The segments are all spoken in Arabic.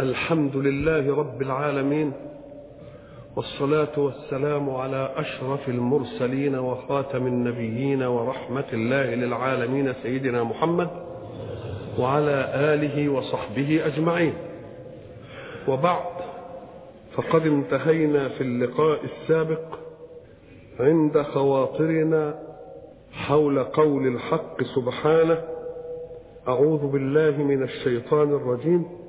الحمد لله رب العالمين والصلاة والسلام على أشرف المرسلين وخاتم النبيين ورحمة الله للعالمين سيدنا محمد وعلى آله وصحبه أجمعين. وبعد فقد انتهينا في اللقاء السابق عند خواطرنا حول قول الحق سبحانه أعوذ بالله من الشيطان الرجيم.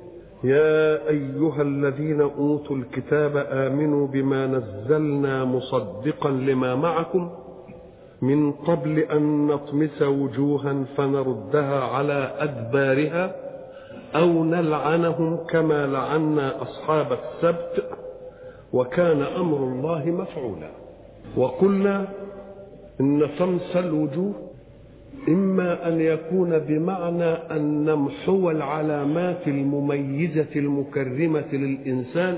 يا أيها الذين أوتوا الكتاب آمنوا بما نزلنا مصدقا لما معكم من قبل أن نطمس وجوها فنردها على أدبارها أو نلعنهم كما لعنا أصحاب السبت وكان أمر الله مفعولا وقلنا إن طمس الوجوه إما أن يكون بمعنى أن نمحو العلامات المميزة المكرمة للإنسان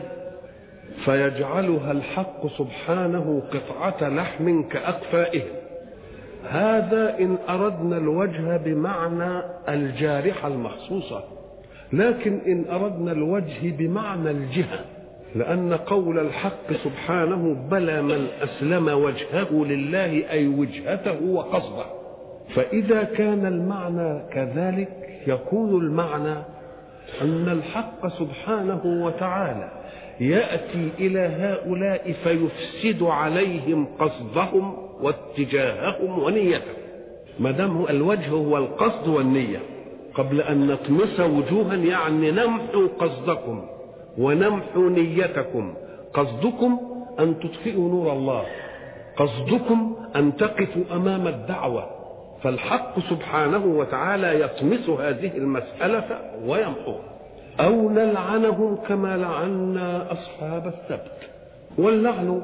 فيجعلها الحق سبحانه قطعة لحم كأكفائهم هذا إن أردنا الوجه بمعنى الجارحة المخصوصة لكن إن أردنا الوجه بمعنى الجهة لأن قول الحق سبحانه بلى من أسلم وجهه لله أي وجهته وقصده فإذا كان المعنى كذلك يكون المعنى أن الحق سبحانه وتعالى يأتي إلى هؤلاء فيفسد عليهم قصدهم واتجاههم ونيتهم. ما دام الوجه هو القصد والنية قبل أن نطمس وجوها يعني نمحو قصدكم ونمحو نيتكم. قصدكم أن تطفئوا نور الله قصدكم أن تقفوا أمام الدعوة. فالحق سبحانه وتعالى يطمس هذه المسألة ويمحوها أو نلعنهم كما لعنا أصحاب السبت. واللعن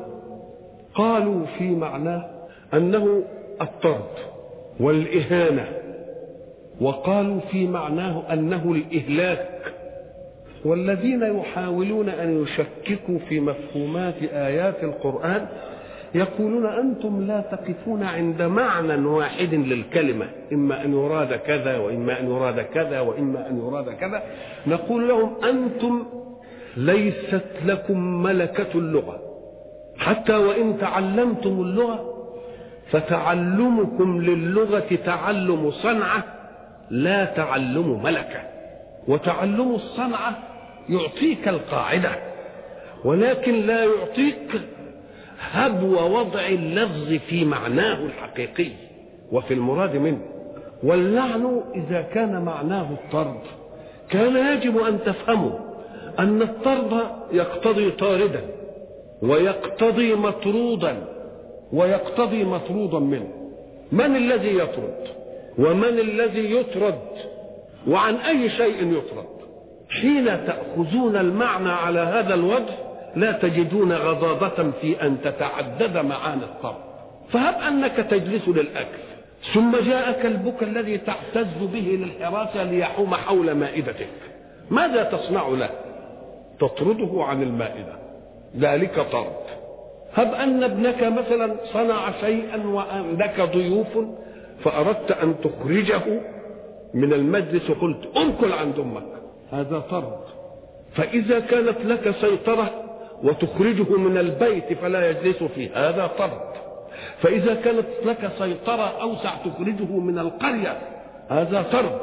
قالوا في معناه أنه الطرد والإهانة. وقالوا في معناه أنه الإهلاك. والذين يحاولون أن يشككوا في مفهومات آيات القرآن يقولون أنتم لا تقفون عند معنى واحد للكلمة. إما أن يراد كذا وإما أن يراد كذا وإما أن يراد كذا. نقول لهم أنتم ليست لكم ملكة اللغة. حتى وإن تعلمتم اللغة فتعلمكم للغة تعلم صنعة لا تعلم ملكة. وتعلم الصنعة يعطيك القاعدة ولكن لا يعطيك هبو وضع اللفظ في معناه الحقيقي. وفي المراد منه واللعن إذا كان معناه الطرد. كان يجب أن تفهموا أن الطرد يقتضي طاردا ويقتضي مطرودا ويقتضي مطرودا منه. من الذي يطرد؟ ومن الذي يطرد؟ وعن أي شيء يطرد؟ حين تأخذون المعنى على هذا الوجه لا تجدون غضاضة في أن تتعدد معاني الطرد فهب أنك تجلس للأكل ثم جاء كلبك الذي تعتز به للحراسة ليحوم حول مائدتك. ماذا تصنع له؟ تطرده عن المائدة. ذلك طرد. هب أن ابنك مثلا صنع شيئا وعندك ضيوف فأردت أن تخرجه من المجلس وقلت انقل عند أمك. هذا طرد. فإذا كانت لك سيطرة وتخرجه من البيت فلا يجلس فيه هذا طرد. فإذا كانت لك سيطرة أوسع تخرجه من القرية هذا طرد.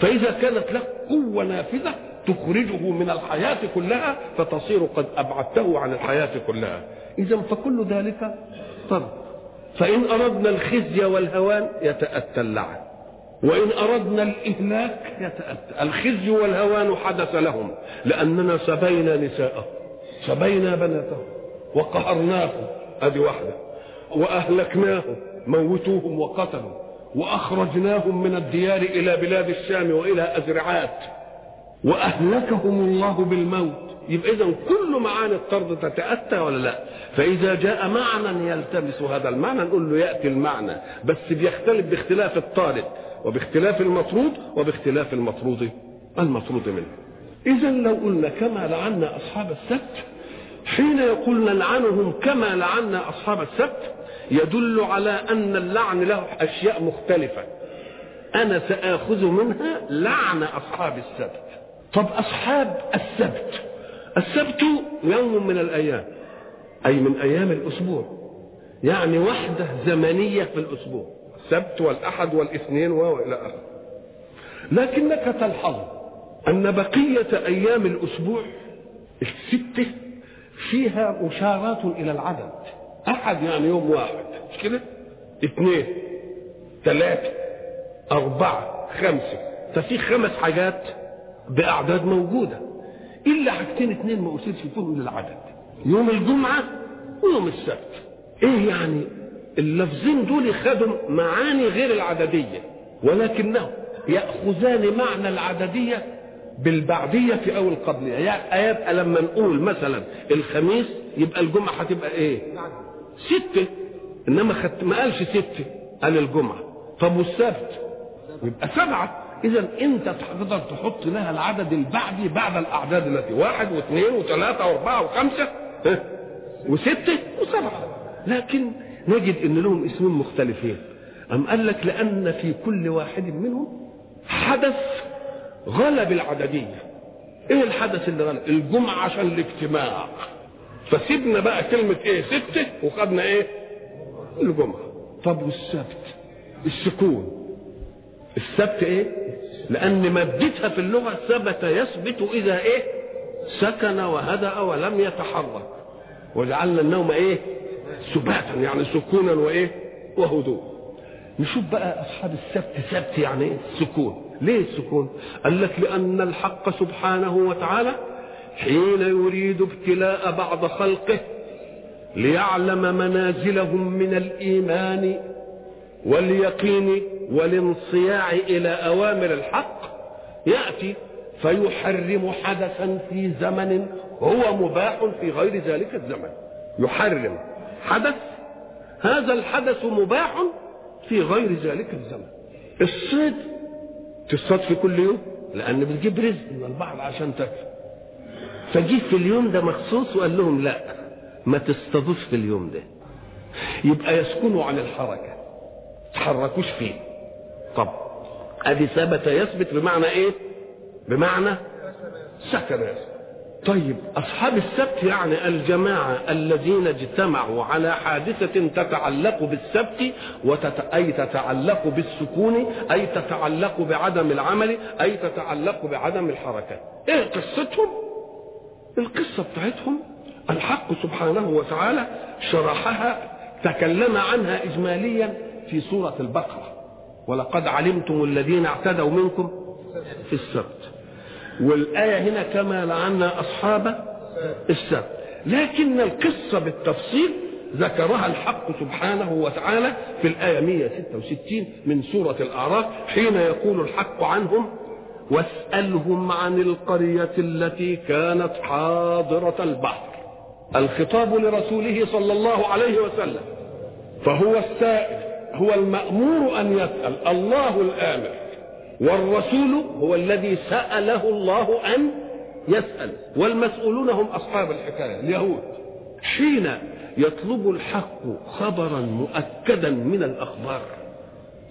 فإذا كانت لك قوة نافذة تخرجه من الحياة كلها فتصير قد أبعدته عن الحياة كلها. إذا فكل ذلك طرد. فإن أردنا الخزي والهوان يتأتى اللعن. وإن أردنا الإهلاك يتأتى. الخزي والهوان حدث لهم لأننا سبينا نساءهم. سبينا بناتهم وقهرناهم هذه واحدة. وأهلكناهم موتوهم وقتلوا وأخرجناهم من الديار إلى بلاد الشام وإلى أزرعات. وأهلكهم الله بالموت. يبقى إذا كل معاني الطرد تتأتى ولا لا؟ فإذا جاء معنى يلتمس هذا المعنى نقول له يأتي المعنى. بس بيختلف باختلاف الطارد وباختلاف المطرود وباختلاف المطرود المطرود منه. إذا لو قلنا كما لعنا أصحاب السبت حين يقول نلعنهم كما لعنا أصحاب السبت يدل على أن اللعن له أشياء مختلفة. أنا سآخذ منها لعن أصحاب السبت. طب أصحاب السبت السبت يوم من الأيام أي من أيام الأسبوع يعني وحدة زمنية في الأسبوع السبت والأحد والإثنين وإلى آخره. لكنك تلحظ أن بقية أيام الأسبوع الستة فيها مشارات إلى العدد. أحد يعني يوم واحد. مش كده؟ اثنين ثلاثة أربعة خمسة. ففي خمس حاجات بأعداد موجودة. إلا حاجتين اثنين ما أشيرش فيهم للعدد يوم الجمعة ويوم السبت. إيه يعني؟ اللفظين دول خدوا معاني غير العددية. ولكنهم يأخذان معنى العددية بالبعدية في أول قبلية يعني يبقى لما نقول مثلا الخميس يبقى الجمعة هتبقى إيه؟ ستة. إنما خدت ما قالش ستة قال الجمعة. طب والسبت؟ يبقى سبعة. إذا أنت تقدر تحط لها العدد البعدي بعد الأعداد التي واحد واثنين وثلاثة وأربعة وخمسة؟ وستة وسبعة. لكن نجد إن لهم اسمين مختلفين. أم قال لك لأن في كل واحد منهم حدث غلب العددية. إيه الحدث اللي غلب؟ الجمعة عشان الاجتماع. فسيبنا بقى كلمة إيه؟ سته وخدنا إيه؟ الجمعة. طب والسبت؟ السكون. السبت إيه؟ لأن مادتها في اللغة ثبت يثبت إذا إيه؟ سكن وهدأ ولم يتحرك. وجعلنا النوم إيه؟ سباتا يعني سكونا وإيه؟ وهدوء. نشوف بقى أصحاب السبت. سبت يعني إيه؟ سكون. ليه السكون قال لك لأن الحق سبحانه وتعالى حين يريد ابتلاء بعض خلقه ليعلم منازلهم من الإيمان واليقين والانصياع إلى أوامر الحق يأتي فيحرم حدثا في زمن هو مباح في غير ذلك الزمن. يحرم حدث هذا الحدث مباح في غير ذلك الزمن. الصيد تصطاد في كل يوم؟ لأن بتجيب رزق من البحر عشان تاكل فجيت في اليوم ده مخصوص وقال لهم لا ما تصطادوش في اليوم ده. يبقى يسكنوا عن الحركة تحركوش فيه طب أدي ثبت يثبت بمعنى إيه؟ بمعنى سكن يثبت طيب أصحاب السبت يعني الجماعة الذين اجتمعوا على حادثة تتعلق بالسبت وتت... أي تتعلق بالسكون أي تتعلق بعدم العمل أي تتعلق بعدم الحركة. إيه قصتهم؟ القصة بتاعتهم الحق سبحانه وتعالى شرحها تكلم عنها إجماليا في سورة البقرة. ولقد علمتم الذين اعتدوا منكم في السبت. والآية هنا كما لعنا أصحاب السبت. لكن القصة بالتفصيل ذكرها الحق سبحانه وتعالى في الآية 166 من سورة الأعراف حين يقول الحق عنهم واسألهم عن القرية التي كانت حاضرة البحر. الخطاب لرسوله صلى الله عليه وسلم فهو السائل هو المأمور أن يسأل الله الآمر. والرسول هو الذي سأله الله أن يسأل. والمسؤولون هم أصحاب الحكاية اليهود. حين يطلب الحق خبرا مؤكدا من الأخبار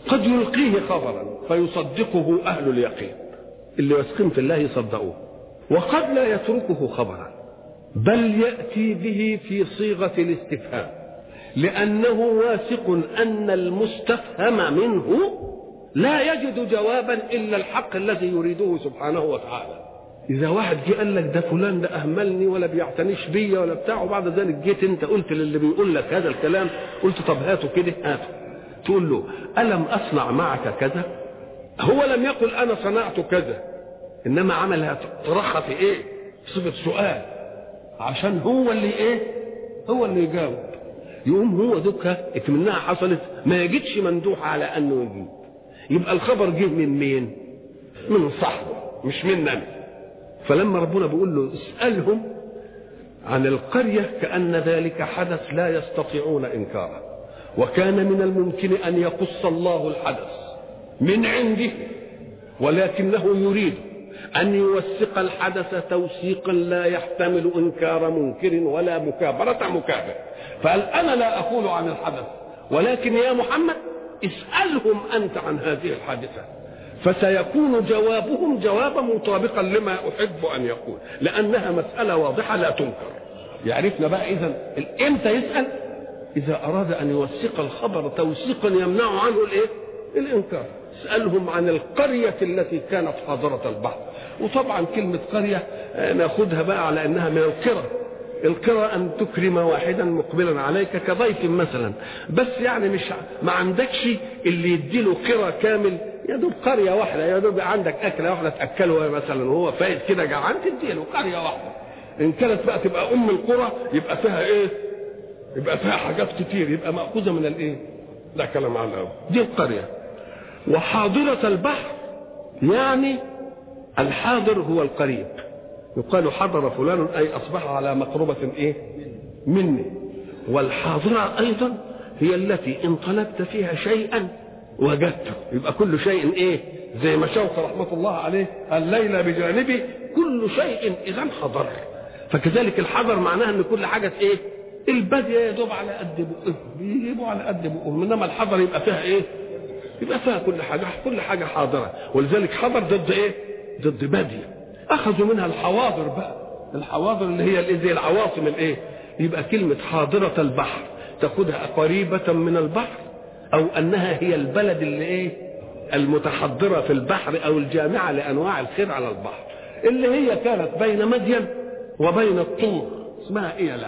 قد يلقيه خبرا فيصدقه أهل اليقين. اللي واثقين في الله يصدقوه وقد لا يتركه خبرا بل يأتي به في صيغة الاستفهام لأنه واثق أن المستفهم منه لا يجد جوابا إلا الحق الذي يريده سبحانه وتعالى. إذا واحد جه قال لك ده فلان ده أهملني ولا بيعتنيش بيا ولا بتاع وبعد ذلك جيت أنت قلت للي بيقول لك هذا الكلام قلت طب هاته كده هاته. تقول له ألم أصنع معك كذا؟ هو لم يقل أنا صنعت كذا إنما عملها طرحها في إيه؟ صفة سؤال. عشان هو اللي إيه؟ هو اللي يجاوب. يقوم هو دوكا اكمنها حصلت ما يجدش مندوح على أنه يجيب. يبقى الخبر جه من مين؟ من صاحبه مش مننا فلما ربنا بيقول له اسألهم عن القرية كأن ذلك حدث لا يستطيعون إنكاره. وكان من الممكن أن يقص الله الحدث من عنده ولكنه يريد أن يوثق الحدث توثيقا لا يحتمل إنكار منكر ولا مكابرة مكابر. فقال أنا لا أقول عن الحدث ولكن يا محمد اسألهم أنت عن هذه الحادثة. فسيكون جوابهم جوابا مطابقا لما أحب أن يقول. لأنها مسألة واضحة لا تنكر. يعرفنا بقى اذا إمتى يسأل؟ إذا أراد أن يوثق الخبر توثيقا يمنع عنه الإيه؟ الإنكار. اسألهم عن القرية التي كانت حاضرة البحر. وطبعا كلمة قرية نأخذها بقى على إنها من القرى. القرى أن تكرم واحدا مقبلا عليك كضيف مثلا. بس يعني مش ما عندكش اللي يديله قرى كامل. يا دوب قرية واحدة يا دوب عندك أكلة واحدة تاكله مثلا وهو فايت كده جعان تديله قرية واحدة. إن كانت بقى تبقى أم القرى يبقى فيها إيه؟ يبقى فيها حاجات كتير يبقى مأخوذة من الإيه؟ ده كلام على الأول دي القرية. وحاضرة البحر يعني الحاضر هو القريب. يقال حضر فلان أي أصبح على مقربة إيه؟ مني. والحاضرة أيضا هي التي إن طلبت فيها شيئا وجدته. يبقى كل شيء إيه؟ زي ما شوقي رحمة الله عليه الليل بجانبي كل شيء إذا حضر فكذلك الحضر معناها إن كل حاجة إيه؟ البادية يا دوب على قد بقهم بيجيبوا على قد بقهم إنما الحضر يبقى فيها إيه؟ يبقى فيها كل حاجة كل حاجة حاضرة. ولذلك حضر ضد إيه؟ ضد بادية. أخذوا منها الحواضر بقى. الحواضر اللي هي زي العواصم الإيه؟ يبقى كلمة حاضرة البحر. تاخدها قريبة من البحر. أو أنها هي البلد اللي إيه؟ المتحضرة في البحر أو الجامعة لأنواع الخير على البحر. اللي هي كانت بين مدين وبين الطور. اسمها إيه لا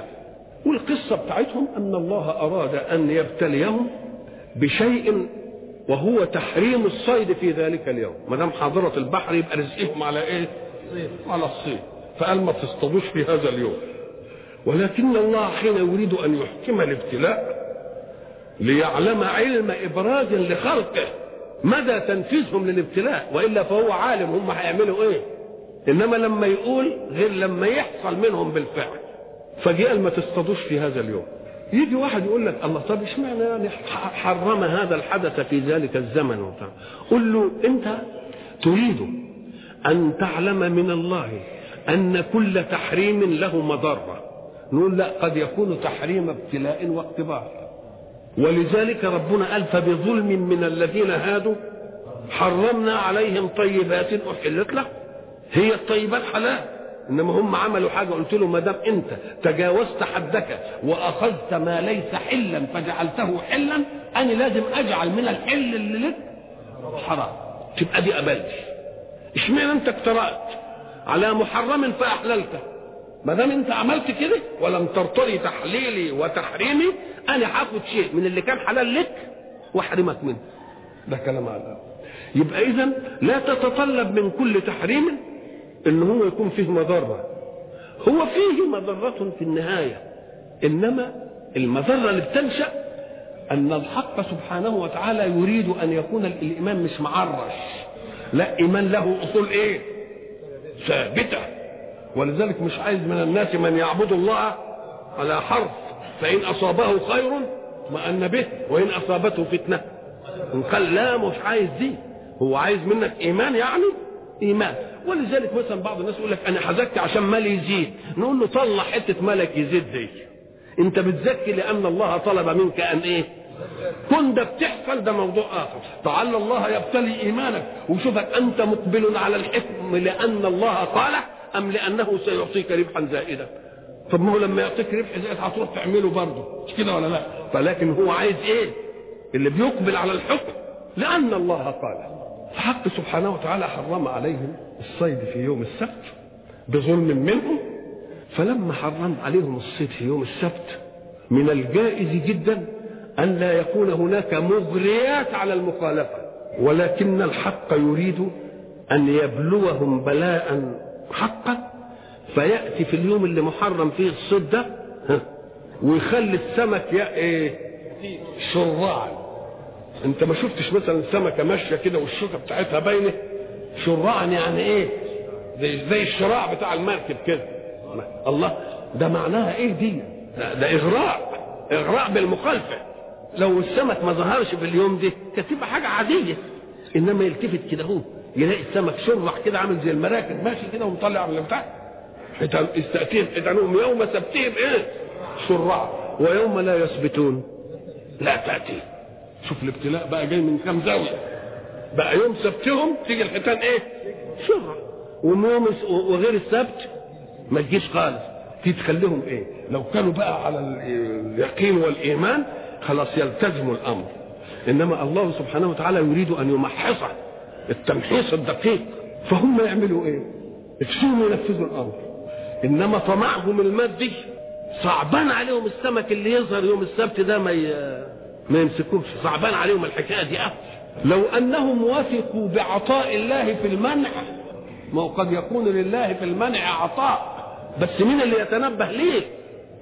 والقصة بتاعتهم أن الله أراد أن يبتليهم بشيء وهو تحريم الصيد في ذلك اليوم. ما دام حاضرة البحر يبقى رزقهم على إيه؟ على الصيد فقال ما تصطادوش في هذا اليوم. ولكن الله حين يريد أن يحكم الابتلاء ليعلم علم إبراز لخلقه مدى تنفيذهم للابتلاء وإلا فهو عالم هم هيعملوا إيه؟ إنما لما يقول غير لما يحصل منهم بالفعل. فجاء ما تصطادوش في هذا اليوم. يجي واحد يقول لك الله طب اشمعنى يعني حرم هذا الحدث في ذلك الزمن؟ وبتاع قل له انت تريد أن تعلم من الله أن كل تحريم له مضرة. نقول لا قد يكون تحريم ابتلاء واختبار. ولذلك ربنا قال فبظلم من الذين هادوا حرمنا عليهم طيبات أحلت لهم هي الطيبات حلال. إنما هم عملوا حاجة قلت له ما دام أنت تجاوزت حدك وأخذت ما ليس حلا فجعلته حلا أنا لازم أجعل من الحل اللي لك حرام. تبقى دي قبلتي اشمعنى انت اقترأت على محرم فأحللته؟ ما دام انت عملت كده ولم ترتضي تحليلي وتحريمي أنا هاخد شيء من اللي كان حلال لك وأحرمك منه. ده كلام على يبقى إذا لا تتطلب من كل تحريم إن هو يكون فيه مضرة. هو فيه مضرة في النهاية إنما المضرة اللي بتنشأ أن الحق سبحانه وتعالى يريد أن يكون الإيمان مش معرش. لا إيمان له أصول إيه؟ ثابتة. ولذلك مش عايز من الناس من يعبد الله على حرف. فإن أصابه خير اطمأن به وإن أصابته فتنة. إن قال لا مش عايز دي. هو عايز منك إيمان يعني إيمان. ولذلك مثلا بعض الناس يقول لك أنا حزكت عشان مالي يزيد. نقول له طلع حتة مالك يزيد دي أنت بتزكي لأن الله طلب منك أن إيه؟ كن ده بتحصل ده موضوع آخر. لعل الله يبتلي إيمانك وشوفك أنت مقبل على الحكم لأن الله قال أم لأنه سيعطيك ربحا زائدا. طب ما هو لما يعطيك ربح زائد هتروح تعمله برضه. مش كده ولا لا؟ فلكن هو عايز إيه؟ اللي بيقبل على الحكم لأن الله قال فحق سبحانه وتعالى حرم عليهم الصيد في يوم السبت بظلم منهم. فلما حرم عليهم الصيد في يوم السبت من الجائز جدا أن لا يكون هناك مغريات على المخالفة ولكن الحق يريد أن يبلوهم بلاء حقا فيأتي في اليوم اللي محرم فيه الصيد ده ويخلي السمك يا إيه؟ شراعا أنت ما شفتش مثلا السمكة ماشية كده والشوكة بتاعتها باينة؟ شراعا يعني إيه؟ زي زي الشراع بتاع المركب كده. الله ده معناها إيه دي؟ ده, ده إغراء إغراء بالمخالفة. لو السمك ما ظهرش في اليوم ده كانت تبقى حاجة عادية. إنما يلتفت كده هو يلاقي السمك شرع كده عامل زي المراكب ماشي كده ومطلع من بتاع استأتيهم حيتانهم يوم سبتهم إيه؟ شرع. ويوم لا يثبتون. لا تأتي. شوف الابتلاء بقى جاي من كام زاوية. بقى يوم سبتهم تيجي الحيتان إيه؟ شرع. ويوم وغير السبت ما تجيش خالص. تخليهم إيه؟ لو كانوا بقى على اليقين والإيمان خلاص يلتزموا الأمر. إنما الله سبحانه وتعالى يريد أن يمحصه التمحيص الدقيق. فهم يعملوا إيه؟ يكفيهم ينفذوا الأمر. إنما طمعهم المادي. صعبان عليهم السمك اللي يظهر يوم السبت ده ما ي... ما يمسكوش. صعبان عليهم الحكاية دي أفضل. لو أنهم وثقوا بعطاء الله في المنع ما هو قد يكون لله في المنع عطاء. بس مين اللي يتنبه ليه؟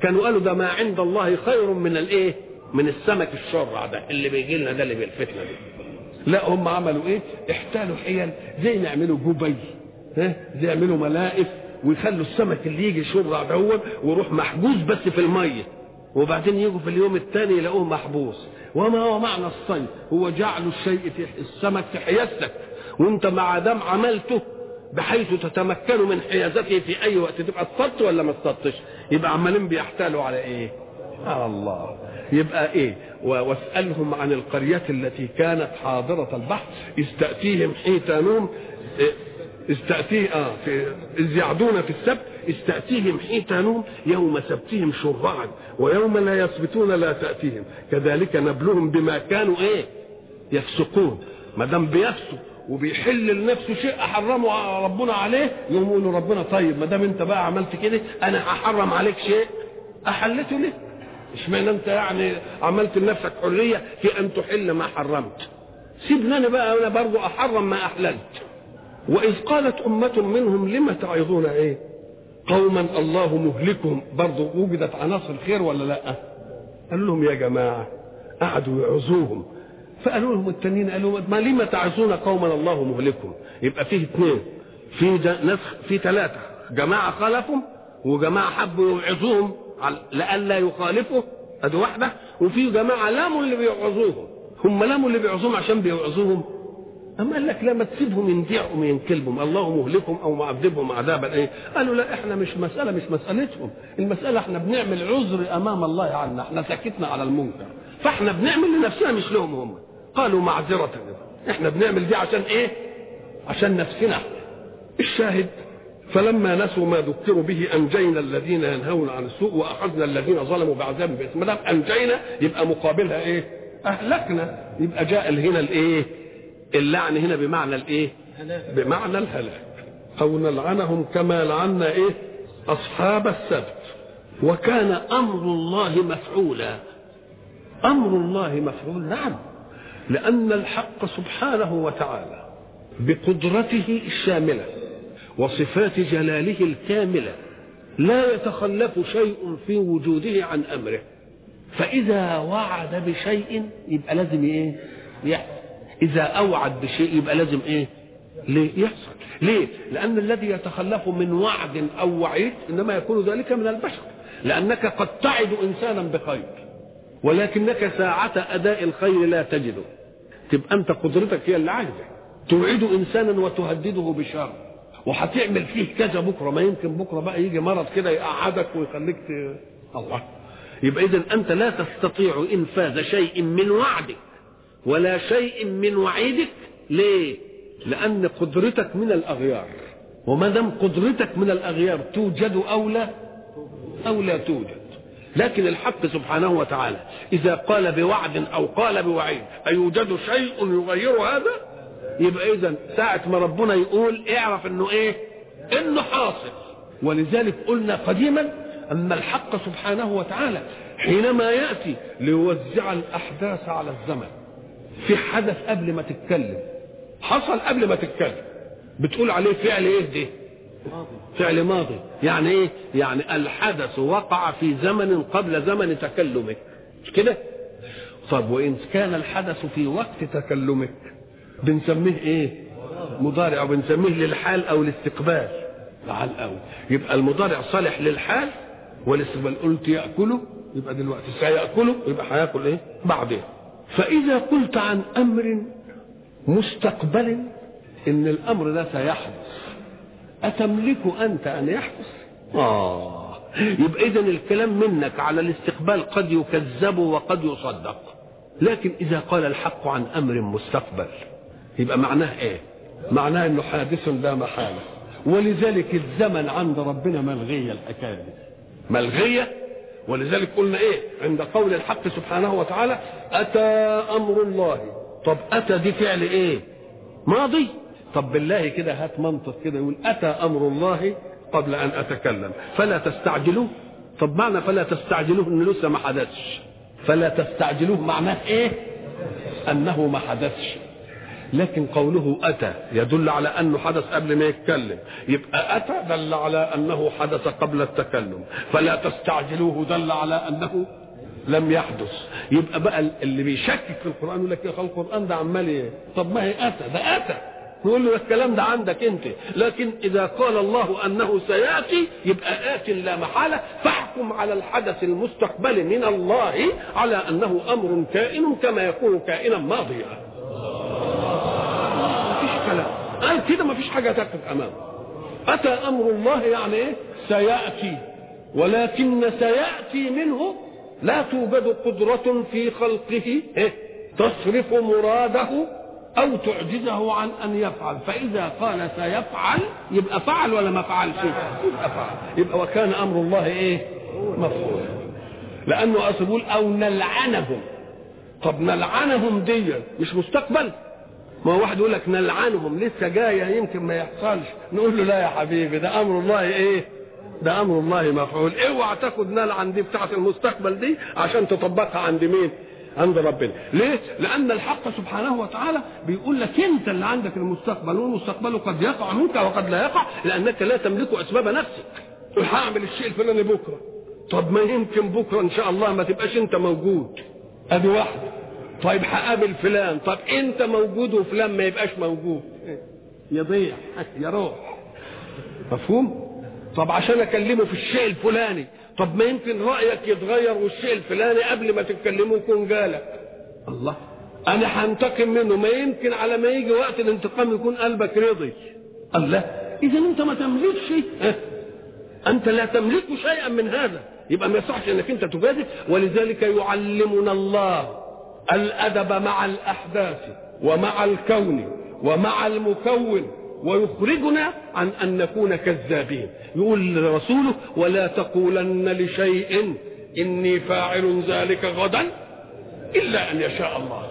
كانوا قالوا ده ما عند الله خير من الإيه؟ من السمك الشرع ده اللي بيجي لنا ده اللي بالفتنه دي لا هم عملوا إيه؟ احتالوا حيل. زي ما يعملوا جبي ها؟ زي يعملوا ملائف ويخلوا السمك اللي يجي شرع دون ويروح محبوس بس في المية. وبعدين يجوا في اليوم الثاني يلاقوه محبوس. وما هو معنى الصيد؟ هو جعل الشيء في السمك في حيازتك. وانت مع دام عملته بحيث تتمكن من حيازته في أي وقت. تبقى اصطدت ولا ما اصطدتش؟ يبقى عمالين بيحتالوا على إيه؟ آه الله. يبقى إيه؟ واسألهم عن القرية التي كانت حاضرة البحر اذ تاتيهم حيتانهم إيه؟ إذ تأتيه آه في إذ يعدون في السبت إذ تأتيهم حيتانهم يوم سبتهم شرعا ويوم لا يسبتون لا تأتيهم. كذلك نبلهم بما كانوا إيه؟ يفسقون. ما دام بيفسق وبيحل لنفسه شيء حرمه ربنا عليه؟ يقوم يقول له ربنا طيب ما دام أنت بقى عملت كده أنا هحرم عليك شيء؟ أحلته ليه؟ اشمعنى انت يعني عملت لنفسك حرية في أن تحل ما حرمت؟ سيبني أنا بقى أنا برضه أحرم ما أحللت. وإذ قالت أمة منهم لم تعظون إيه؟ قوما الله مهلكهم. برضو وجدت عناصر خير ولا لأ؟ قال لهم يا جماعة قعدوا يعظوهم. فقالوا لهم التانيين قالوا ما لم تعظون قوما الله مهلكهم؟ يبقى فيه اثنين في ناس في ثلاثة جماعة خالفوا وجماعة حبوا يوعظوهم. لئلا يخالفوا ادي واحدة وفي جماعة لاموا اللي بيوعظوهم هم لاموا اللي بيوعظوهم عشان بيوعظوهم أما قال لك لا ما تسيبهم ينتعوا من كلبهم. الله مهلكهم أو معذبهم عذابا إيه قالوا لا إحنا مش مسألة مش مسألتهم. المسألة إحنا بنعمل عذر أمام الله عنا. إحنا سكتنا على المنكر. فإحنا بنعمل لنفسنا مش لهم هم. قالوا معذرة إحنا بنعمل دي عشان إيه؟ عشان نفسنا. الشاهد فلما نسوا ما ذكروا به أنجينا الذين ينهون عن السوء وأخذنا الذين ظلموا بعذاب باسم ما دام أنجينا يبقى مقابلها إيه؟ أهلكنا. يبقى جاء هنا الإيه؟ اللعن هنا بمعنى الإيه؟ بمعنى الهلاك. أو نلعنهم كما لعنا إيه؟ أصحاب السبت. وكان أمر الله مفعولا. أمر الله مفعول نعم. لأن الحق سبحانه وتعالى بقدرته الشاملة. وصفات جلاله الكاملة لا يتخلف شيء في وجوده عن أمره فإذا وعد بشيء يبقى لازم إيه يحصل إذا أوعد بشيء يبقى لازم إيه؟ ليه؟ يحصل. ليه؟ لأن الذي يتخلف من وعد أو وعيد إنما يكون ذلك من البشر. لأنك قد تعد إنسانا بخير. ولكنك ساعة أداء الخير لا تجده. تبقى أنت قدرتك هي اللي عايزة. توعد إنسانا وتهدده بشر. وهتعمل فيه كذا بكرة ما يمكن بكرة بقى يجي مرض كده يقعدك ويخليك ت... الله. يبقى إذا أنت لا تستطيع إنفاذ شيء من وعدك ولا شيء من وعيدك. ليه؟ لأن قدرتك من الأغيار. وما دام قدرتك من الأغيار توجد أو لا أو لا توجد. لكن الحق سبحانه وتعالى إذا قال بوعد أو قال بوعيد أيوجد شيء يغير هذا؟ يبقى إذا ساعة ما ربنا يقول اعرف إنه إيه؟ إنه حاصل. ولذلك قلنا قديما أن الحق سبحانه وتعالى حينما يأتي ليوزع الأحداث على الزمن. في حدث قبل ما تتكلم. حصل قبل ما تتكلم. بتقول عليه فعل إيه؟ ده فعل ماضي. يعني إيه؟ يعني الحدث وقع في زمن قبل زمن تكلمك. مش كده؟ طب وإن كان الحدث في وقت تكلمك بنسميه إيه؟ مضارع أو بنسميه للحال أو الاستقبال على الأول يبقى المضارع صالح للحال والاستقبال. قلت يأكله يبقى دلوقتي سيأكله يبقى هيأكل إيه؟ بعدين فإذا قلت عن أمر مستقبل إن الأمر ده سيحدث. أتملك أنت أن يحدث؟ آه. يبقى إذا الكلام منك على الاستقبال قد يكذب وقد يصدق. لكن إذا قال الحق عن أمر مستقبل يبقى معناه إيه؟ معناه إنه حادث لا محالة. ولذلك الزمن عند ربنا ملغية الحكاية دي ملغية؟ ولذلك قلنا إيه؟ عند قول الحق سبحانه وتعالى أتى أمر الله. طب أتى دي فعل إيه؟ ماضي. طب بالله كده هات منطق كده يقول أتى أمر الله قبل أن أتكلم. فلا تستعجلوه. طب معنى فلا تستعجلوه إنه لسه ما حدثش؟ فلا تستعجلوه معناه إيه؟ أنه ما حدثش. لكن قوله أتى يدل على أنه حدث قبل ما يتكلم. يبقى أتى دل على أنه حدث قبل التكلم. فلا تستعجلوه دل على أنه لم يحدث. يبقى بقى اللي بيشكك في القرآن يقول لك يا أخي القرآن ده عمال إيه طب ما هي أتى؟ ده أتى. نقول له الكلام ده عندك أنت. لكن إذا قال الله أنه سيأتي يبقى آت لا محالة. فاحكم على الحدث المستقبل من الله على أنه أمر كائن كما يكون كائنا ماضيا. قال كده مفيش حاجة تقف أمامه. أتى أمر الله يعني إيه سيأتي ولكن سيأتي منه لا توجد قدرة في خلقه إيه؟ تصرف مراده أو تعجزه عن أن يفعل. فإذا قال سيفعل يبقى فعل ولا ما فعلش؟ يبقى فعل. يبقى وكان أمر الله إيه؟ مفعول. أصل يقول أو نلعنهم. طب نلعنهم دي مش مستقبل. ما هو واحد يقول لك نلعنهم لسه جاية يمكن ما يحصلش. نقول له لا يا حبيبي ده أمر الله إيه؟ ده أمر الله مفعول. اوعى تاخد نلعن دي بتاعة المستقبل دي عشان تطبقها عند مين؟ عند ربنا. ليه لأن الحق سبحانه وتعالى بيقول لك أنت اللي عندك المستقبل والمستقبل قد يقع منك وقد لا يقع لأنك لا تملك أسباب نفسك. هعمل الشيء الفلاني بكرة. طب ما يمكن بكرة إن شاء الله ما تبقاش أنت موجود. أدي واحدة طيب هقابل فلان. طب انت موجود وفلان ما يبقاش موجود. يضيع. يروح. مفهوم؟ طب عشان اكلمه في الشيء الفلاني. طب ما يمكن رأيك يتغير والشيء الفلاني قبل ما تتكلمه يكون جالك. الله. أنا هنتقم منه. ما يمكن على ما يجي وقت الانتقام يكون قلبك رضي. الله. إذا انت ما تملكش آه؟ انت لا تملك شيئا من هذا. يبقى ما يصحش انك انت تجادل ولذلك يعلمنا الله. الأدب مع الأحداث ومع الكون ومع المكون ويخرجنا عن أن نكون كذابين. يقول لرسوله ولا تقولن لشيء إني فاعل ذلك غدا إلا أن يشاء الله.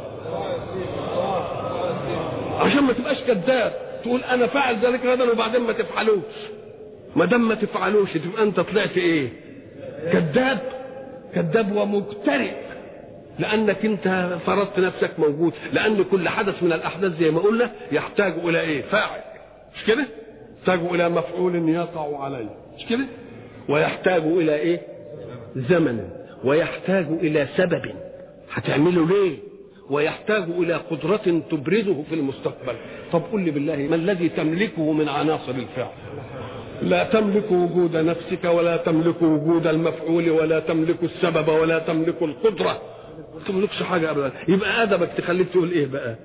عشان ما تبقاش كذاب تقول أنا فاعل ذلك غدا وبعدين ما تفعلوش. ما دام ما تفعلوش تبقى أنت طلعت إيه؟ كذاب. كذاب ومبترئ لأنك انت فرضت نفسك موجود. لأن كل حدث من الأحداث زي ما قلنا يحتاج إلى إيه؟ فاعل. مش كده؟ يحتاج إلى مفعول يقع عليه. مش كده؟ ويحتاج إلى إيه؟ زمن. ويحتاج إلى سبب. هتعمله ليه؟ ويحتاج إلى قدرة تبرزه في المستقبل. طب قل لي بالله ما الذي تملكه من عناصر الفعل؟ لا تملك وجود نفسك ولا تملك وجود المفعول ولا تملك السبب ولا تملك القدرة. ما تملكش حاجة أبدا. يبقى أدبك تخليك تقول إيه بقى؟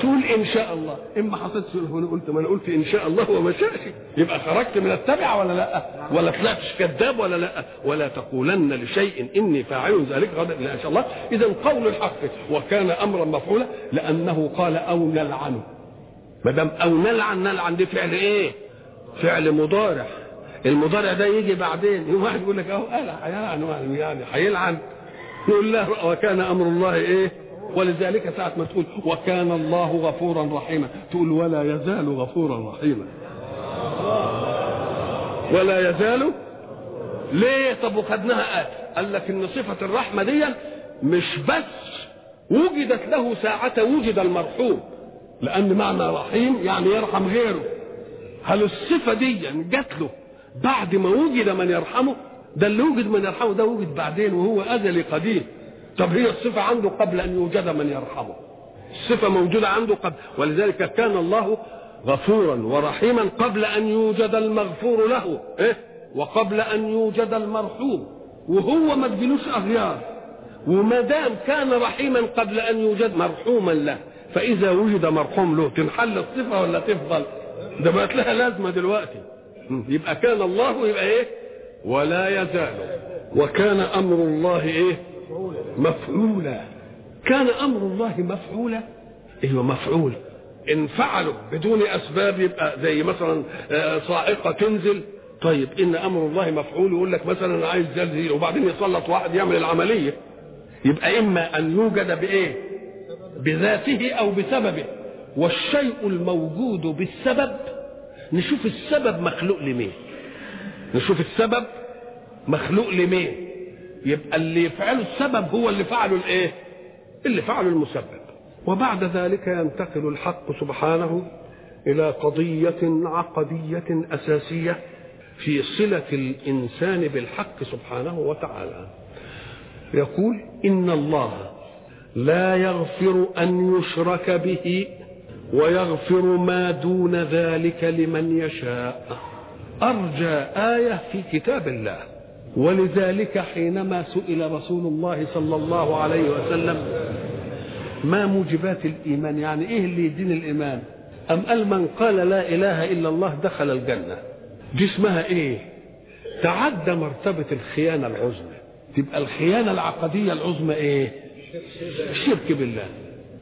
تقول إن شاء الله؟ إما حطيت هنا قلت ما أنا قلت إن شاء الله وما شاءش. يبقى خرجت من التبع ولا لأ؟ ولا طلعتش كذاب ولا لأ؟ ولا تقولن لشيء إني فاعل ذلك غدا إن شاء الله. إذا قول الحق. وكان أمرا مفعولا لأنه قال أو نلعنه ما دام أو نلعن نلعن دي فعل إيه؟ فعل مضارع. المضارع ده يجي بعدين. يوم واحد يقول لك أهو قال هيلعن يعني هيلعن. يقول له وكان أمر الله إيه؟ ولذلك ساعة ما تقول وكان الله غفورا رحيما. تقول ولا يزال غفورا رحيما. ولا يزال؟ ليه؟ طب وخدناها قال قال لك إن صفة الرحمة دي مش بس وجدت له ساعة وجد المرحوم لأن معنى رحيم يعني يرحم غيره. هل الصفة دي جات له بعد ما وجد من يرحمه؟ ده اللي وجد من يرحمه ده وجد بعدين وهو أزلي قديم طب هي الصفة عنده قبل أن يوجد من يرحمه. الصفة موجودة عنده قبل. ولذلك كان الله غفورا ورحيما قبل أن يوجد المغفور له. إيه؟ وقبل أن يوجد المرحوم. وهو ما تجيلوش أغيار. وما دام كان رحيما قبل أن يوجد مرحوما له فإذا وجد مرحوم له تنحل الصفة ولا تفضل؟ ده بقت لها لازمة دلوقتي. يبقى كان الله يبقى إيه؟ ولا يزال. وكان أمر الله إيه؟ مفعولا. كان أمر الله مفعولا؟ أيوه مفعول؟ إن فعلوا بدون أسباب يبقى زي مثلا آه، صاعقة تنزل. طيب إن أمر الله مفعول يقول لك مثلا أنا عايز زلزال وبعدين يسلط واحد يعمل العملية. يبقى إما أن يوجد بإيه؟ بذاته أو بسببه. والشيء الموجود بالسبب نشوف السبب مخلوق لمين؟ نشوف السبب مخلوق لمين. يبقى اللي يفعله السبب هو اللي فعله الايه؟ اللي فعله المسبب. وبعد ذلك ينتقل الحق سبحانه إلى قضية عقدية أساسية في صلة الإنسان بالحق سبحانه وتعالى. يقول إن الله لا يغفر أن يشرك به ويغفر ما دون ذلك لمن يشاء. أرجى آية في كتاب الله. ولذلك حينما سئل رسول الله صلى الله عليه وسلم ما موجبات الإيمان؟ يعني إيه اللي يدين الإيمان؟ أم قال من قال لا إله إلا الله دخل الجنة؟ دي اسمها إيه؟ تعدى مرتبة الخيانة العظمى. تبقى الخيانة العقدية العظمى إيه؟ الشرك بالله.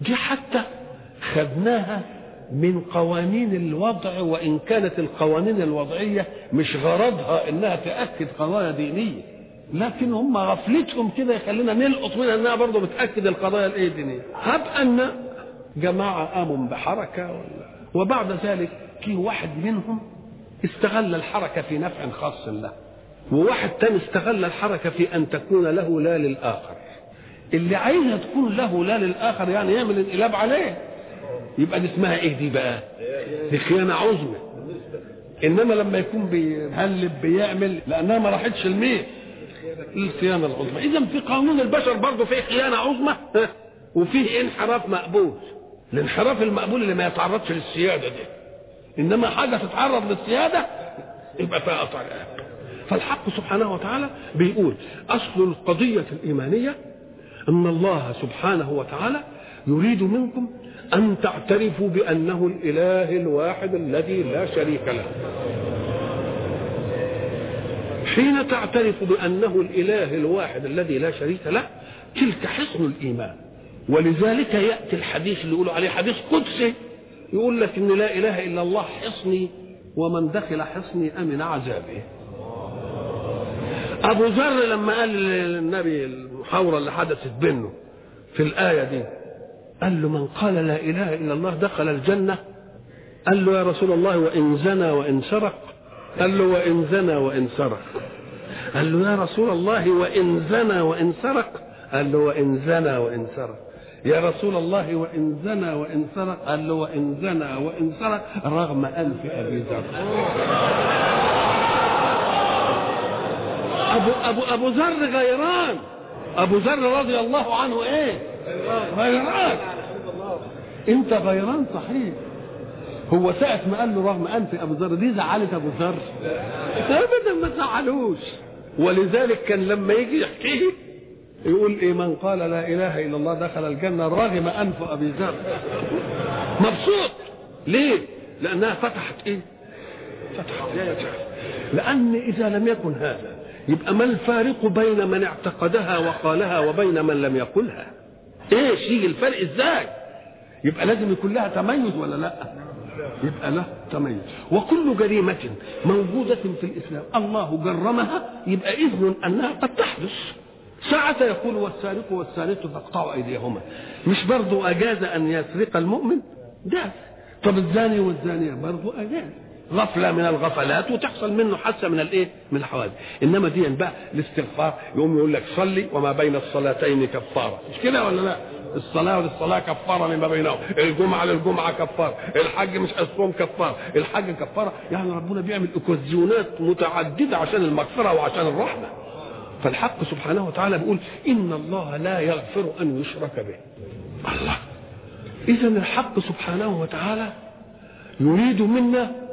دي حتى خدناها من قوانين الوضع وإن كانت القوانين الوضعية مش غرضها إنها تأكد قضايا دينية. لكن هم غفلتهم كده يخلينا نلقط منها إنها برضه بتأكد القضايا الإيه الدينية. هب أن جماعة قاموا بحركة ولا؟ وبعد ذلك في واحد منهم استغل الحركة في نفع خاص له وواحد تاني استغل الحركة في أن تكون له لا للآخر. اللي عايزها تكون له لا للآخر يعني يعمل انقلاب عليه. يبقى دي اسمها إيه دي بقى؟ دي خيانه عظمى. إنما لما يكون بيهلب بيعمل لأنها ما راحتش الميت الخيانة العظمى. اذا في قانون البشر برضه فيه خيانة عظمى وفيه انحراف مقبول. الانحراف المقبول اللي ما يتعرضش للسيادة دي. إنما حاجة تتعرض للسيادة يبقى فيها قطع فالحق سبحانه وتعالى بيقول أصل القضية الإيمانية أن الله سبحانه وتعالى يريد منكم أن تعترفوا بأنه الإله الواحد الذي لا شريك له. حين تعترف بأنه الإله الواحد الذي لا شريك له تلك حصن الإيمان. ولذلك يأتي الحديث اللي يقولوا عليه حديث قدسي يقول لك إن لا إله إلا الله حصني ومن دخل حصني أمن عذابه. أبو ذر لما قال للنبي المحاورة اللي حدثت بينه في الآية دي قال له من قال لا إله إلا الله دخل الجنة. قال له يا رسول الله وإن زنى وإن سرق. قال له وإن زنى وإن سرق. قال له يا رسول الله وإن زنى وإن سرق. قال له وإن زنى وإن سرق. يا رسول الله وإن زنى وإن سرق. قال له وإن زنى وإن سرق. رغم انف أبي ذر. أبو أبو أبو ذر غيران. أبو ذر رضي الله عنه إيه؟ غيران انت غيران صحيح. هو ساعة ما قال له رغم أنف أبو ذر دي زعلت أبو ذر؟ ابدا ما زعلوش ولذلك كان لما يجي يحكيه يقول إيه من قال لا إله إلا الله دخل الجنة رغم أنف أبي ذر. مبسوط. ليه؟ لأنها فتحت إيه؟ فتحت. لأن إذا لم يكن هذا يبقى ما الفارق بين من اعتقدها وقالها وبين من لم يقلها؟ إيش يجي الفرق إزاي؟ يبقى لازم يكون لها تميز ولا لا؟ يبقى له تميز. وكل جريمة موجودة في الإسلام. الله جرمها يبقى إذن أنها قد تحدث. ساعة يقول والسارق والسارقة فاقطعوا أيديهما. مش برضو أجاز أن يسرق المؤمن؟ جاز طب الزاني والزانية برضو أجاز. غفلة من الغفلات وتحصل منه حادثة من الإيه؟ من الحوادث، إنما دي بقى الاستغفار يقوم يقول لك صلي وما بين الصلاتين كفارة، مش كده ولا لا؟ الصلاة للصلاة كفارة مما بينهم، الجمعة للجمعة كفارة، الحج مش الصوم كفارة، الحج كفارة، يعني ربنا بيعمل أوكازيونات متعددة عشان المغفرة وعشان الرحمة. فالحق سبحانه وتعالى بيقول إن الله لا يغفر أن يشرك به. الله. إذا الحق سبحانه وتعالى يريد منا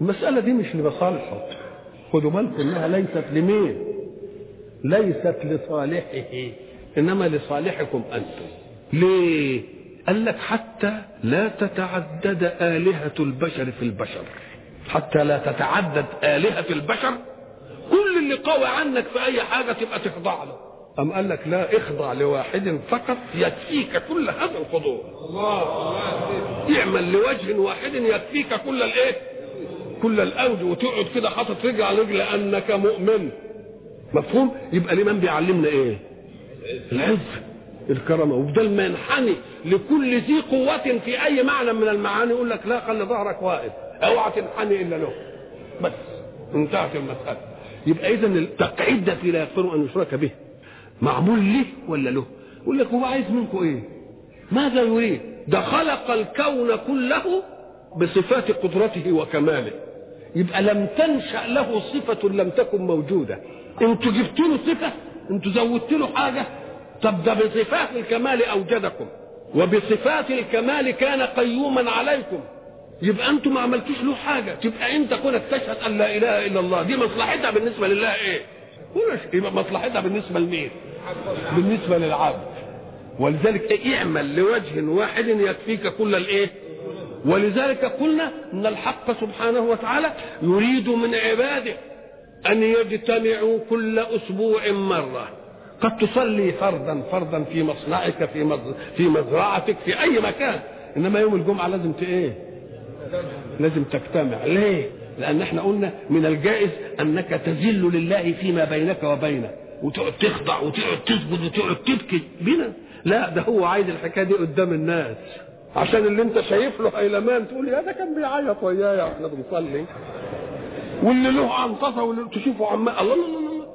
المسألة دي مش لمصالحه خدوا بالكم إنها ليست لمين؟ ليست لصالحه إنما لصالحكم أنتم. ليه؟ قال لك حتى لا تتعدد آلهة البشر في البشر. حتى لا تتعدد آلهة البشر. كل اللي قوي عنك في أي حاجة تبقى تخضع له. أم قال لك لا إخضع لواحد فقط يكفيك كل هذا الخضوع. اعمل لوجه واحد يكفيك كل الإيه؟ كل الاوجه وتقعد كده حاطط رجل على رجل انك مؤمن. مفهوم؟ يبقى الامام بيعلمنا إيه؟ العز الكرامة. وبدل ما ينحني لكل ذي قوة في أي معنى من المعاني. يقول لك لا خلي ظهرك واقف. أوعى تنحني إلا له. بس. انتهت المسألة. يبقى إذا التقعيد ده لا يغفر أن يشرك به. معمول له ولا له؟ يقول لك هو عايز منكم إيه؟ ماذا يريد؟ ده خلق الكون كله بصفات قدرته وكماله. يبقى لم تنشأ له صفة لم تكن موجودة أنتوا جبتوا له صفة أنتوا زودت له حاجة طب ده بصفات الكمال أوجدكم وبصفات الكمال كان قيوما عليكم يبقى أنتوا ما عملتوش له حاجة تبقى انت كونك تشهد أن لا إله إلا الله دي مصلحتها بالنسبة لله؟ ولا شيء يبقى مصلحتها بالنسبة لمين؟ بالنسبة للعبد ولذلك إيه؟ اعمل لوجه واحد يكفيك كل الإيه؟ ولذلك قلنا إن الحق سبحانه وتعالى يريد من عباده أن يجتمعوا كل أسبوع مرة. قد تصلي فردا فردا في مصنعك في. في مزرعتك في أي مكان. إنما يوم الجمعة لازم إيه؟ لازم تجتمع. ليه؟ لأن إحنا قلنا من الجائز أنك تذل لله فيما بينك وبينه. وتقعد تخضع وتقعد تسجد وتقعد تبكي. بنا. لا ده هو عايز الحكاية دي قدام الناس. عشان اللي انت شايف له هيلمان تقول يا ده كان بيعيط ويايا وإحنا بنصلي واللي له عنطسه واللي تشوفه عمال الله الله الله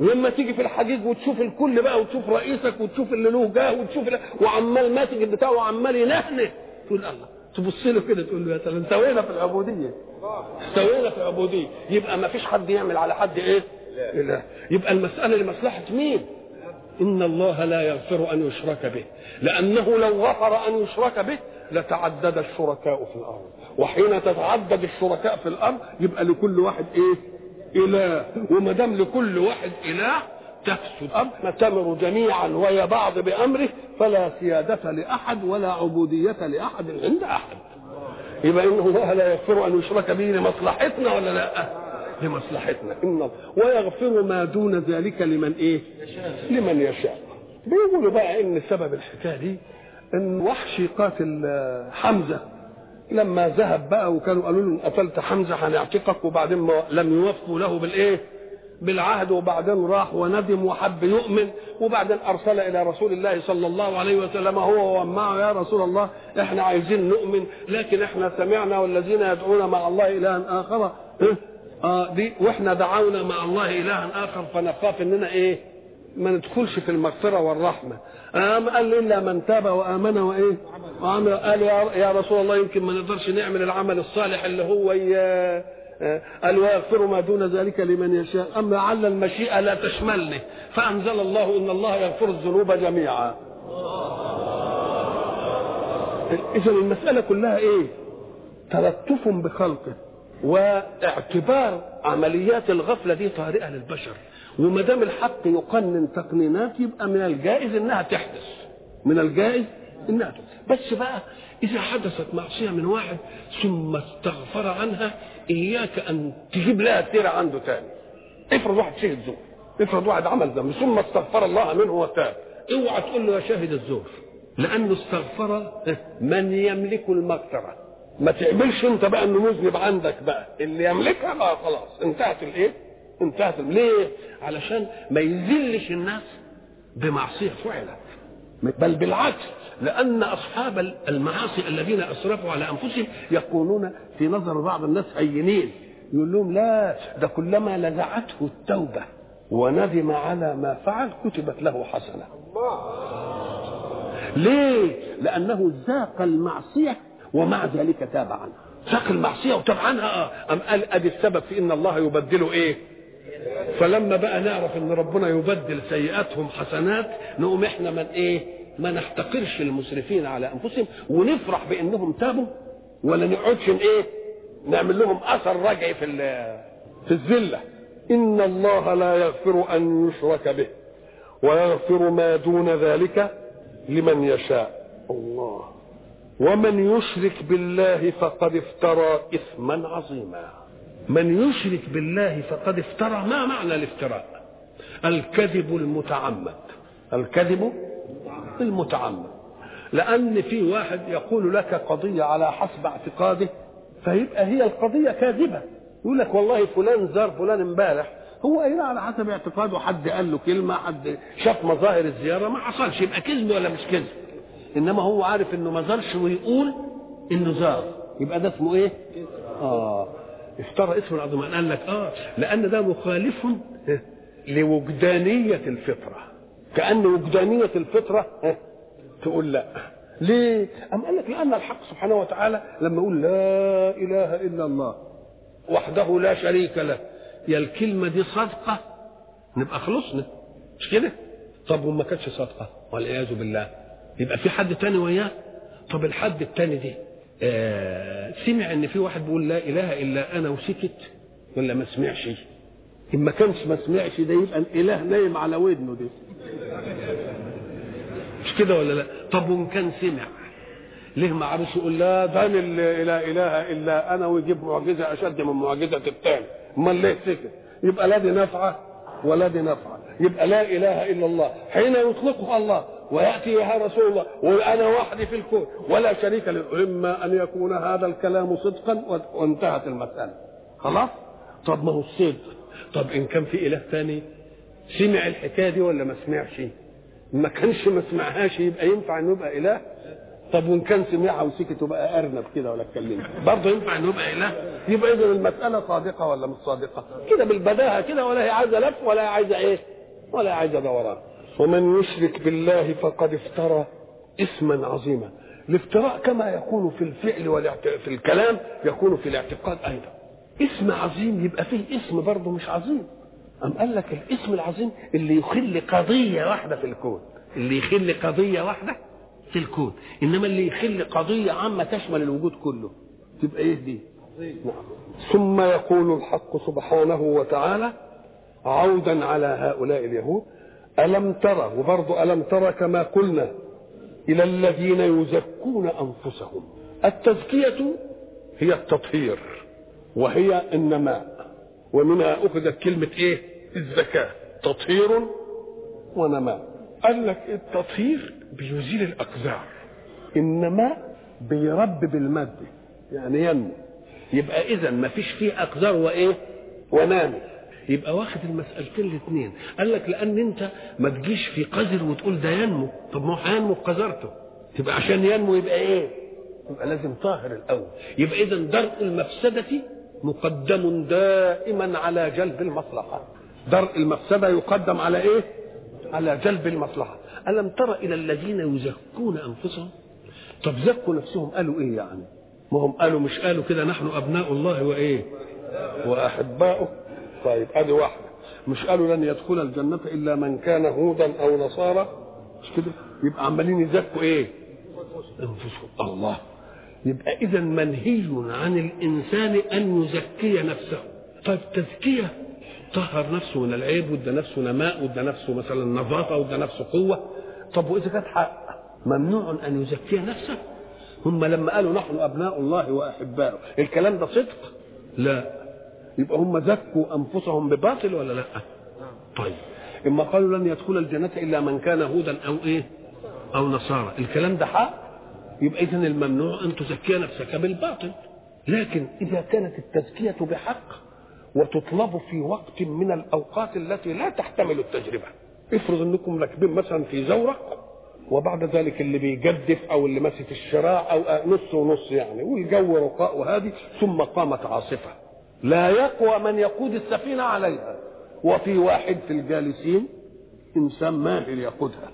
ولما تيجي في الحجيج وتشوف الكل بقى وتشوف رئيسك وتشوف اللي له جاه وتشوف وعمال ماسك البتاع وعمال ينهنه تقول الله. تبص له كده تقول له يا سلام استوينا في العبودية؟ استوينا في العبودية؟ يبقى ما فيش حد يعمل على حد إيه؟ إله. يبقى المسألة لمصلحة مين؟ إن الله لا يغفر أن يشرك به. لأنه لو غفر أن يشرك به لتعدد الشركاء في الأرض. وحين تتعدد الشركاء في الأرض يبقى لكل واحد إيه؟ إله. وما دام لكل واحد إله تفسد الأرض نتمر جميعا ويا بعض بأمره فلا سيادة لأحد ولا عبودية لأحد عند أحد. يبقى إن الله لا يغفر أن يشرك به لمصلحتنا ولا لا. لمصلحتنا الله ويغفر ما دون ذلك لمن إيه؟ لمن يشاء. بيقولوا بقى إن سبب الحكاية دي إن وحشي قاتل حمزة. لما ذهب بقى وكانوا قالوا له قتلت حمزة هنعتقك وبعدين لم يوفوا له بالإيه؟ بالعهد وبعدين راح وندم وحب يؤمن وبعدين أرسل إلى رسول الله صلى الله عليه وسلم هو ومعه يا رسول الله إحنا عايزين نؤمن لكن إحنا سمعنا والذين يدعون مع الله إلها آخر. إيه؟ آه دي وإحنا دعونا مع الله إلها آخر فنخاف إننا إيه؟ ما ندخلش في المغفرة والرحمة. أم قال إلا من تاب وآمن وإيه وعمل. قال يا, رسول الله يمكن ما نقدرش نعمل العمل الصالح اللي هو ي... قال ويغفر ما دون ذلك لمن يشاء. اما لعل المشيئة لا تشملني. فأنزل الله إن الله يغفر الذنوب جميعا. اذا المسألة كلها إيه؟ تلطف بخلقه. واعتبار عمليات الغفلة دي طارئة للبشر. وما دام الحق يقنن تقنينات يبقى من الجائز إنها تحدث. من الجائز إنها تحدث. بس بقى إذا حدثت معصية من واحد ثم استغفر عنها إياك أن تجيب لها سيرة عنده تاني. افرض واحد شهد زور. افرض واحد عمل ذنب ثم استغفر الله منه وتاب. اوعى تقول له يا شاهد الزور. لأنه استغفر من يملك المغفرة. ما تعملش انت بقى انه مذنب عندك بقى. اللي يملكها بقى خلاص. انتهت الايه؟ انتهت ليه؟ علشان ما يذلش الناس بمعصية فعلت. بل بالعكس لأن أصحاب المعاصي الذين أسرفوا على أنفسهم يكونون في نظر بعض الناس هينين. يقول لهم لا ده كلما لزعته التوبة وندم على ما فعل كتبت له حسنة. ليه؟ لأنه ذاق المعصية ومع ذلك تاب عنها. ذاق المعصية وتاب عنها. أم قال ادي السبب في إن الله يبدله إيه؟ فلما بقى نعرف إن ربنا يبدل سيئاتهم حسنات نقوم إحنا من إيه؟ ما نحتقرش المسرفين على أنفسهم ونفرح بإنهم تابوا ولا نقعدش إيه؟ نعمل لهم أثر رجعي في في الذلة. إن الله لا يغفر أن يشرك به ويغفر ما دون ذلك لمن يشاء. الله. ومن يشرك بالله فقد افترى إثما عظيما. من يشرك بالله فقد افترى ما معنى الافتراء؟ الكذب المتعمد. الكذب المتعمد. لأن في واحد يقول لك قضية على حسب اعتقاده فيبقى هي القضية كاذبة. يقول لك والله فلان زار فلان امبارح هو قايلها على حسب اعتقاده؟ حد قال له كلمة حد شاف مظاهر الزيارة ما حصلش يبقى كذب ولا مش كذب. إنما هو عارف إنه ما زارش ويقول إنه زار. يبقى ده اسمه إيه؟ آه. افترى اسم العظمان قال لك آه. لأن ده مخالف لوجدانية الفطرة. كأن وجدانية الفطرة تقول لا. ليه؟ أم قال لك لأن الحق سبحانه وتعالى لما يقول لا إله إلا الله وحده لا شريك له يا الكلمة دي صدقة نبقى خلصنا. مش كده؟ طب وما كانتش صدقة والعياذ بالله. يبقى في حد تاني وياه؟ طب الحد التاني دي آه سمع إن في واحد بيقول لا إله إلا أنا وسكت ولا ما سمعش؟ إن ما كانش ما سمعش ده يبقى الإله نايم على ودنه دي مش كده ولا لا؟ طب وإن كان سمع ليه ما عرفش يقول لا ده اللي لا إله إلا أنا ويجيب معجزة أشد من معجزة الثاني أمال ليه سكت؟ يبقى لا دي نافعه ولا دي نافعه يبقى لا إله إلا الله حين يطلقها الله ويأتي بها رسول الله وأنا وحدي في الكون ولا شريك له. إما أن يكون هذا الكلام صدقا وانتهت المسألة. خلاص؟ طب ما هو الصدق. طب إن كان في إله ثاني؟ سمع الحكاية دي ولا ما سمعش؟ ما كانش ما سمعهاش يبقى ينفع إنه يبقى إله؟ طب وإن كان سمعها وسكت وبقى أرنب كده ولا اتكلم. برضه ينفع إنه يبقى إله؟ يبقى اذا المسألة صادقة ولا مش صادقة؟ كده بالبداهة كده ولا هي عايزة لف ولا هي عايزة إيه؟ ولا عايزه دوران ومن يشرك بالله فقد افترى اسما عظيما. الافتراء كما يكون في الفعل والاعت... في الكلام يكون في الاعتقاد أيضا. اسم عظيم يبقى فيه اسم برضه مش عظيم. أم قال لك الاسم العظيم اللي يخل قضية واحدة في الكون. اللي يخل قضية واحدة في الكون. إنما اللي يخل قضية عامة تشمل الوجود كله. تبقى إيه دي؟ ثم يقول الحق سبحانه وتعالى عودا على هؤلاء اليهود. ألم ترى وبرضه ألم ترى كما قلنا إلى الذين يزكون أنفسهم. التزكية هي التطهير وهي النماء. ومنها أخذت كلمة إيه؟ الزكاة. تطهير ونماء. قال لك التطهير بيزيل الأقذار. النماء بيربب المادة يعني ينمو. يبقى إذا ما فيش فيه أقذار وإيه؟ ونامي. يبقى واخد المسألتين الاثنين. قال لك لأن أنت ما تجيش في قذر وتقول ده ينمو. طب ما هو هينمو بقذرته تبقى عشان ينمو يبقى إيه؟ يبقى لازم طاهر الأول. يبقى إذا درء المفسدة مقدم دائما على جلب المصلحة. درء المفسدة يقدم على إيه؟ على جلب المصلحة. ألم تر إلى الذين يزكون أنفسهم؟ طب زكوا نفسهم. قالوا إيه يعني؟ ما هم قالوا مش قالوا كده نحن أبناء الله وإيه؟ وأحباؤه. طيب ادي واحدة مش قالوا لن يدخل الجنة إلا من كان هودا أو نصارى؟ مش كده؟ يبقى عمالين يزكوا إيه؟ أنفسهم. الله. يبقى إذا منهي عن الإنسان أن يزكي نفسه. طيب تزكية؟ طهر نفسه من العيب وإدى نفسه نماء وإدى نفسه مثلا نظافة وإدى نفسه قوة. طب وإذا كانت حق ممنوع أن يزكي نفسه؟ هم لما قالوا نحن أبناء الله وأحباؤه. الكلام ده صدق؟ لا. يبقى هم زكوا أنفسهم بباطل ولا لأ؟ طيب. إما قالوا لن يدخل الجنة إلا من كان هودا أو إيه؟ أو نصارى. الكلام ده حق. يبقى اذا الممنوع أن تزكي نفسك بالباطل. لكن إذا كانت التزكية بحق وتطلب في وقت من الأوقات التي لا تحتمل التجربة. افرض أنكم راكبين مثلا في زورق وبعد ذلك اللي بيجدف أو اللي ماسك الشراع أو نص ونص يعني والجو رقاء وهادي ثم قامت عاصفة. لا يقوى من يقود السفينة عليها. وفي واحد في الجالسين إنسان ماهر يقودها.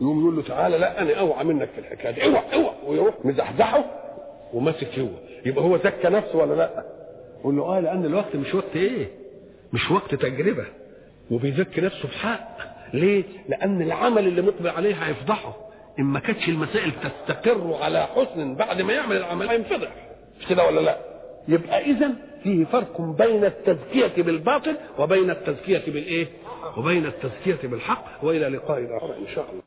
يقوم يقول له تعالى لا أنا أوعى منك في الحكاية دي. أوعى أوعى. ويروح مزحزحه وماسك هو. يبقى هو زكى نفسه ولا لأ؟ يقول له آه لأن الوقت مش وقت إيه؟ مش وقت تجربة. وبيزكي نفسه بحق ليه؟ لأن العمل اللي مقبل عليه هيفضحه. إن ما كانتش المسائل تستقر على حسن بعد ما يعمل العمل هينفضح. مش كده ولا لأ؟ يبقى إذا فيه فرق بين التزكية بالباطل وبين التزكية بالإيه؟ وبين التزكية بالحق وإلى لقاء آخر إن شاء الله